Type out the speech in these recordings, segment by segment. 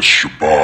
caress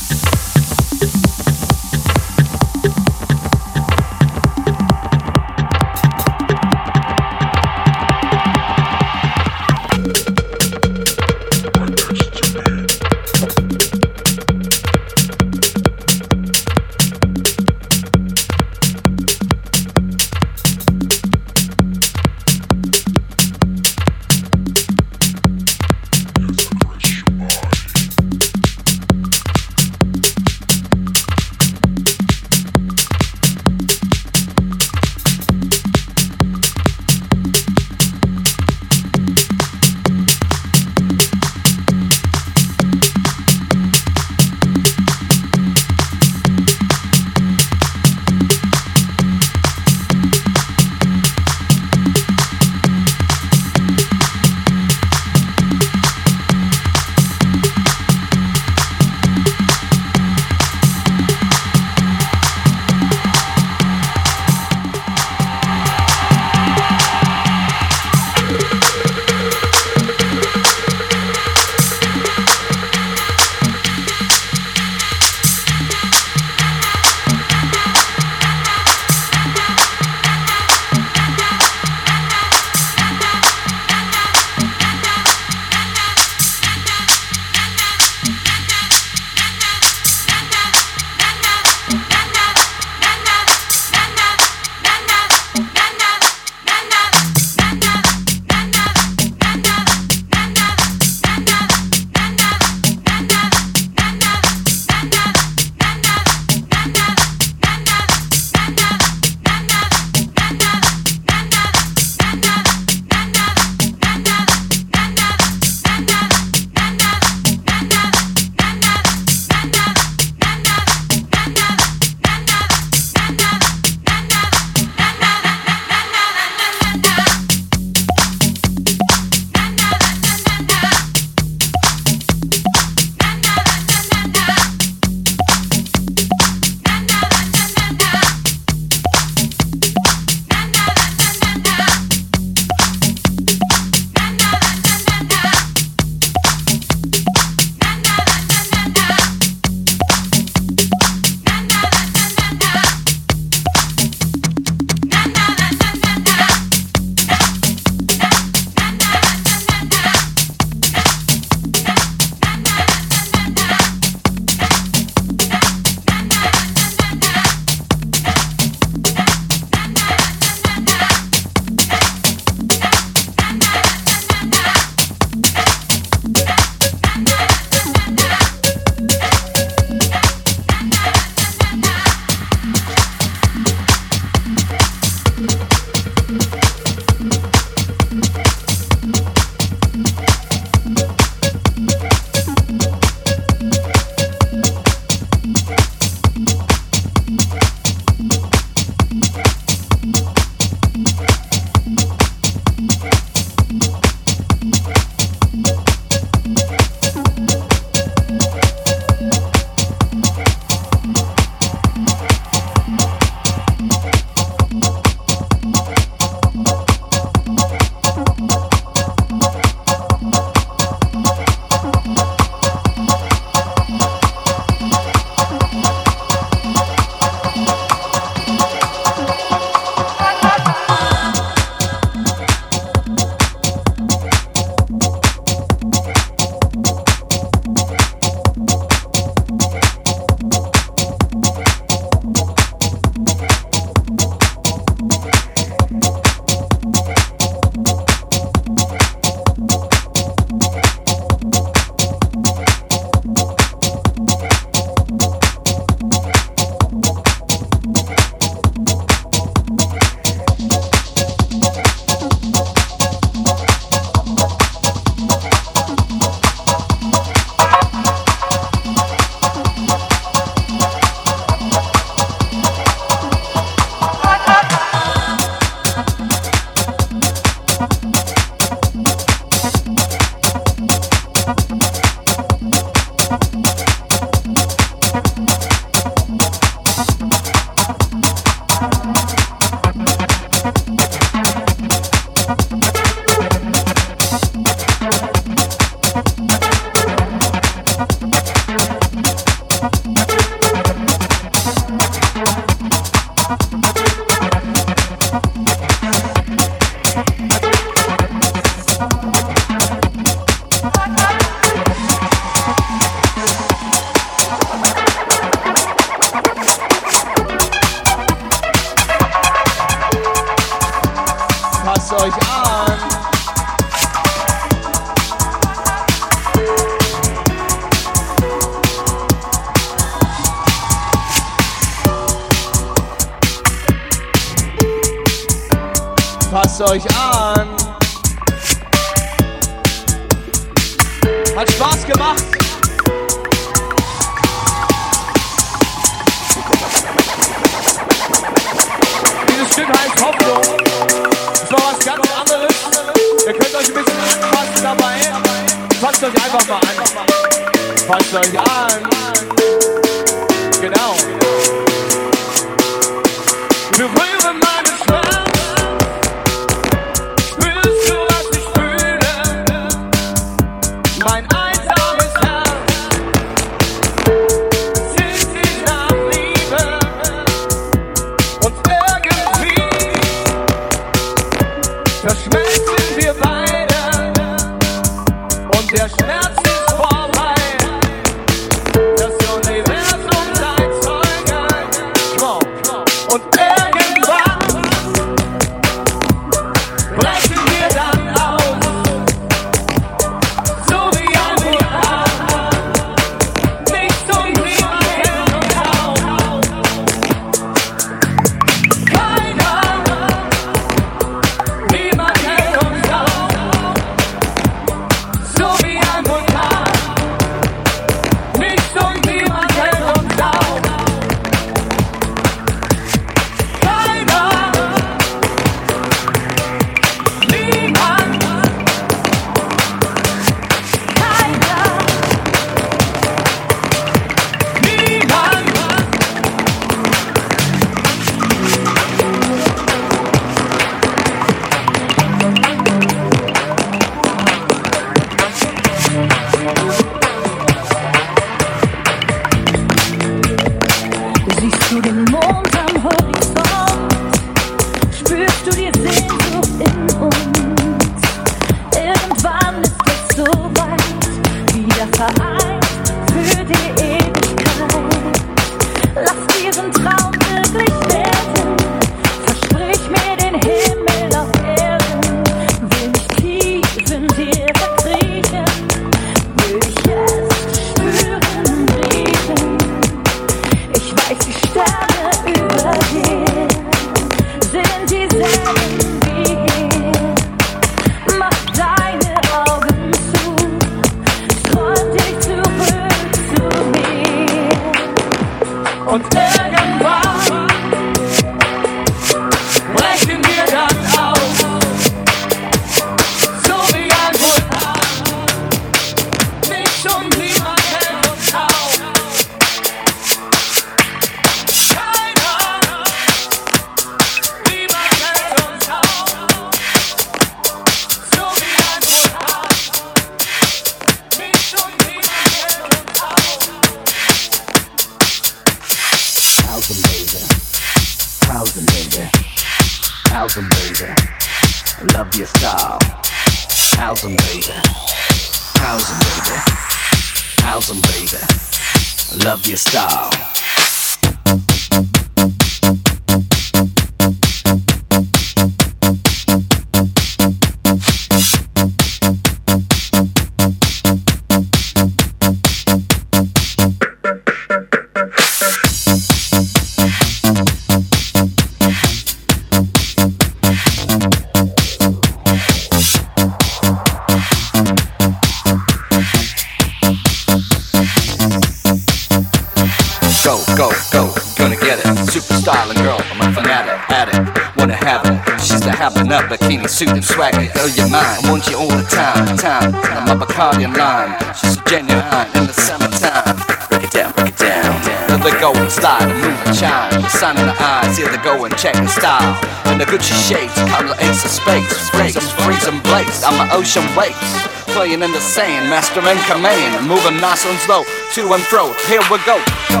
ocean waves. Playing in the sand, master in command, moving nostrils low to and fro. Here we go.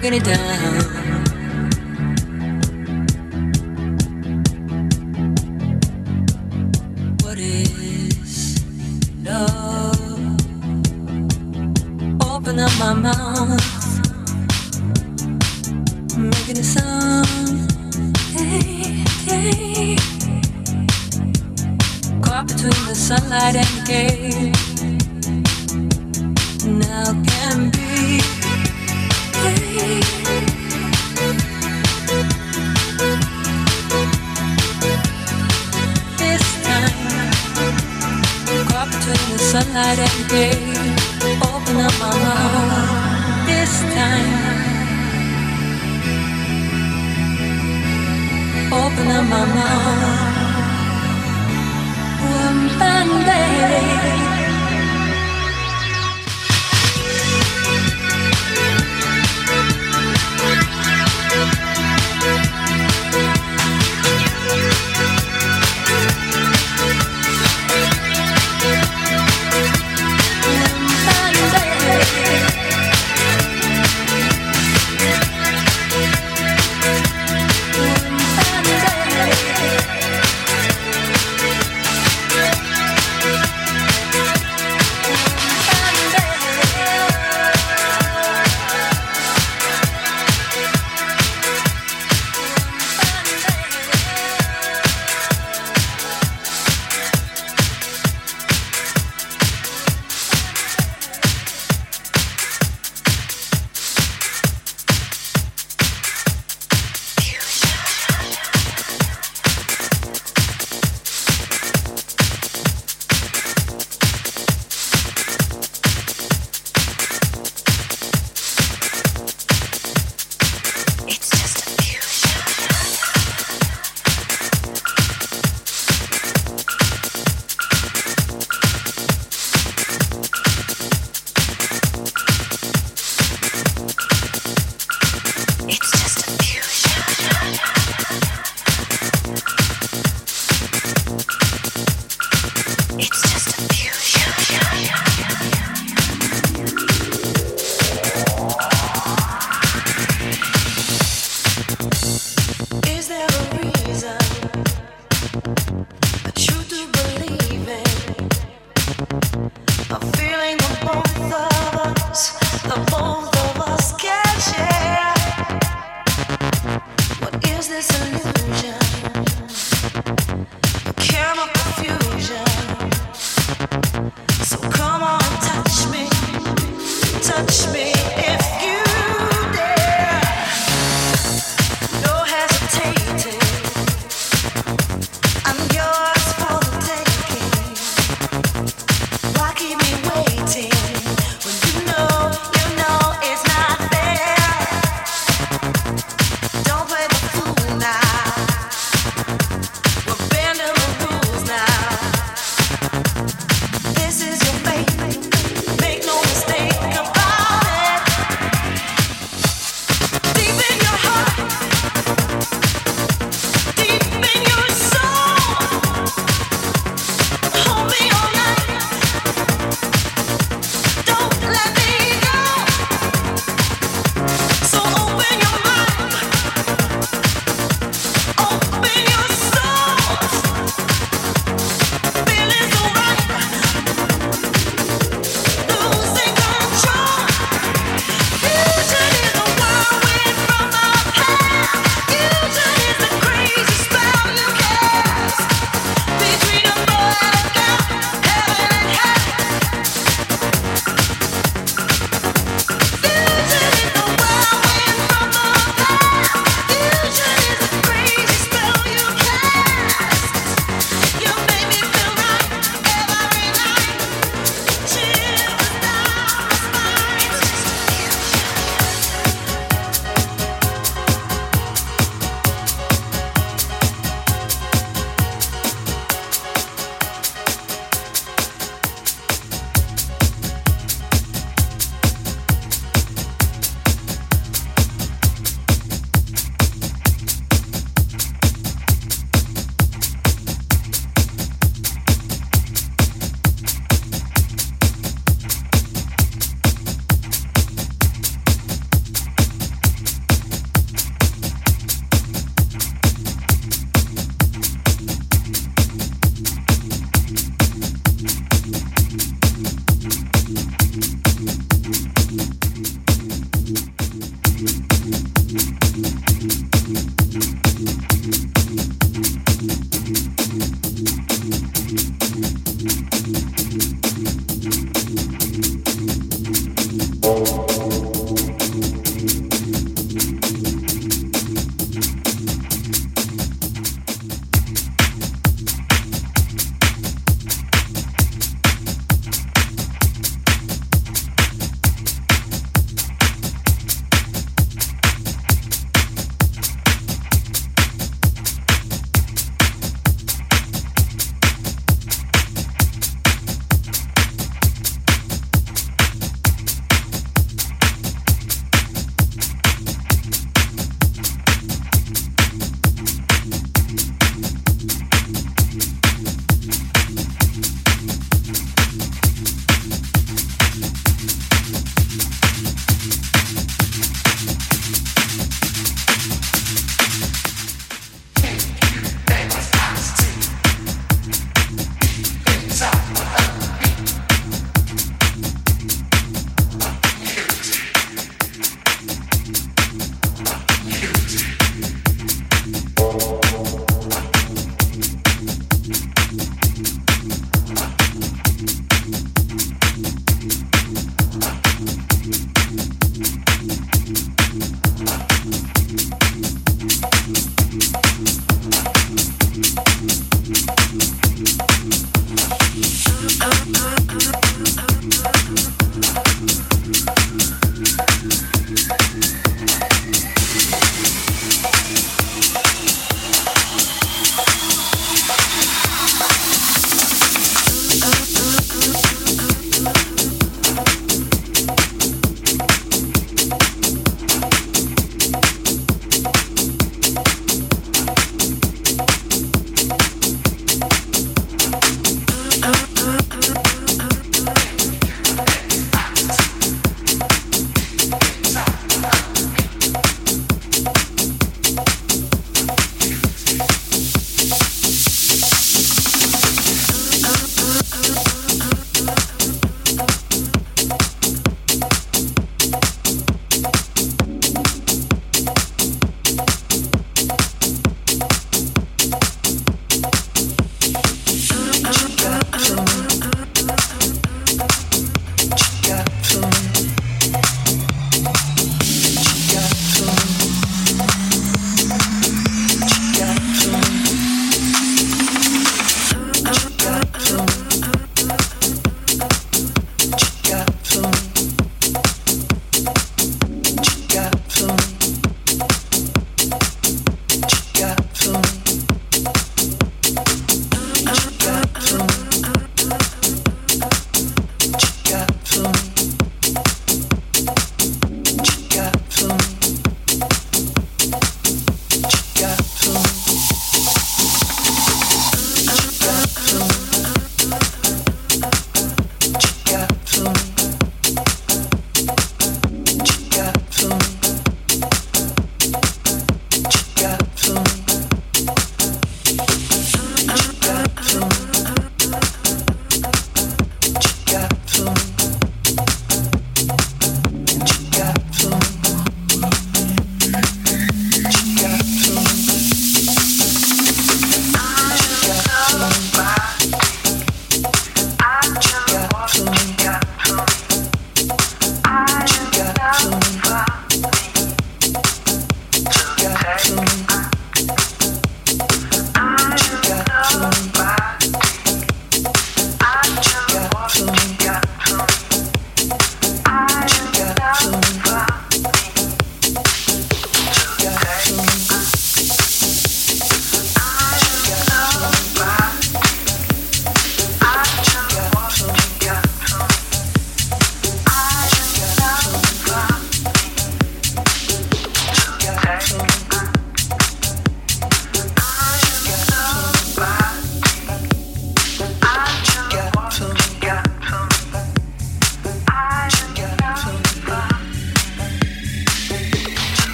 broken it down.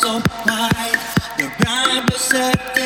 so wide, the blind set.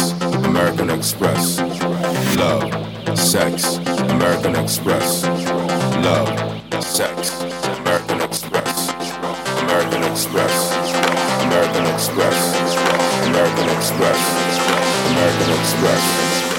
sex, American Express. Love, sex, American Express. Love, sex, American Express. American Express. American Express. American Express. American Express.